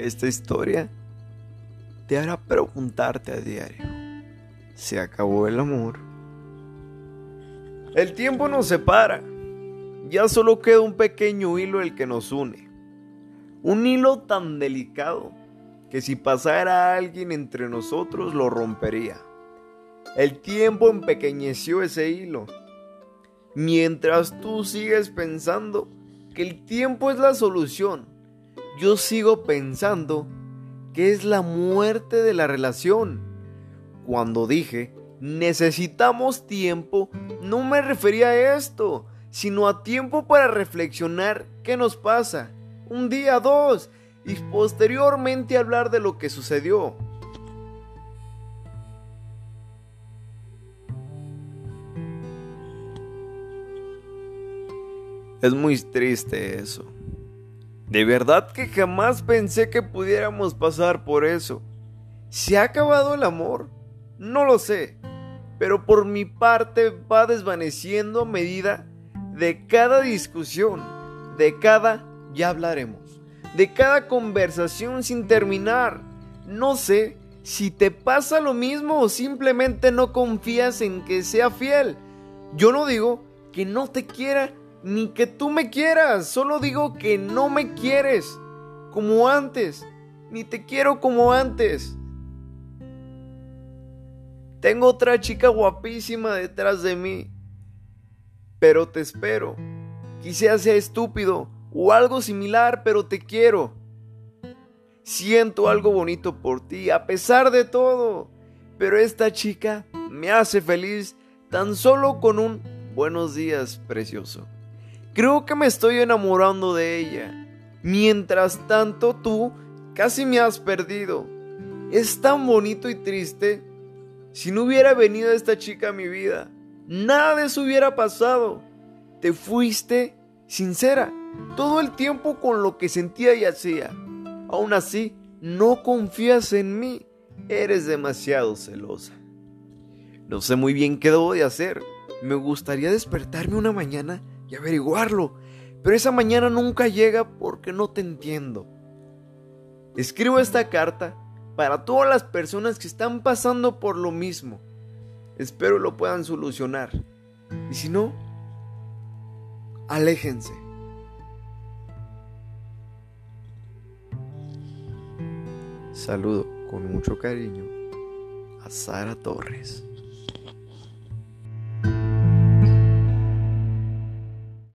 Esta historia te hará preguntarte a diario, ¿se acabó el amor? El tiempo nos separa, ya solo queda un pequeño hilo el que nos une. Un hilo tan delicado que si pasara alguien entre nosotros lo rompería. El tiempo empequeñeció ese hilo. Mientras tú sigues pensando que el tiempo es la solución, yo sigo pensando que es la muerte de la relación. Cuando dije necesitamos tiempo, no me refería a esto, sino a tiempo para reflexionar qué nos pasa. Un día, dos, y posteriormente hablar de lo que sucedió. Es muy triste eso. De verdad que jamás pensé que pudiéramos pasar por eso. ¿Se ha acabado el amor? No lo sé, pero por mi parte va desvaneciendo a medida de cada discusión, de cada ya hablaremos, de cada conversación sin terminar. No sé si te pasa lo mismo o simplemente no confías en que sea fiel. Yo no digo que no te quiera ni que tú me quieras, solo digo que no me quieres como antes, ni te quiero como antes. Tengo otra chica guapísima detrás de mí, pero te espero. Quizás sea estúpido o algo similar, pero te quiero. Siento algo bonito por ti, a pesar de todo, pero esta chica me hace feliz tan solo con un buenos días, precioso. Creo que me estoy enamorando de ella. Mientras tanto tú casi me has perdido. Es tan bonito y triste. Si no hubiera venido esta chica a mi vida, nada de eso hubiera pasado. Te fuiste sincera todo el tiempo con lo que sentía y hacía. Aún así, no confías en mí. Eres demasiado celosa. No sé muy bien qué debo de hacer. Me gustaría despertarme una mañana y averiguarlo. Pero esa mañana nunca llega porque no te entiendo. Escribo esta carta para todas las personas que están pasando por lo mismo. Espero lo puedan solucionar. Y si no, aléjense. Saludo con mucho cariño a Sara Torres.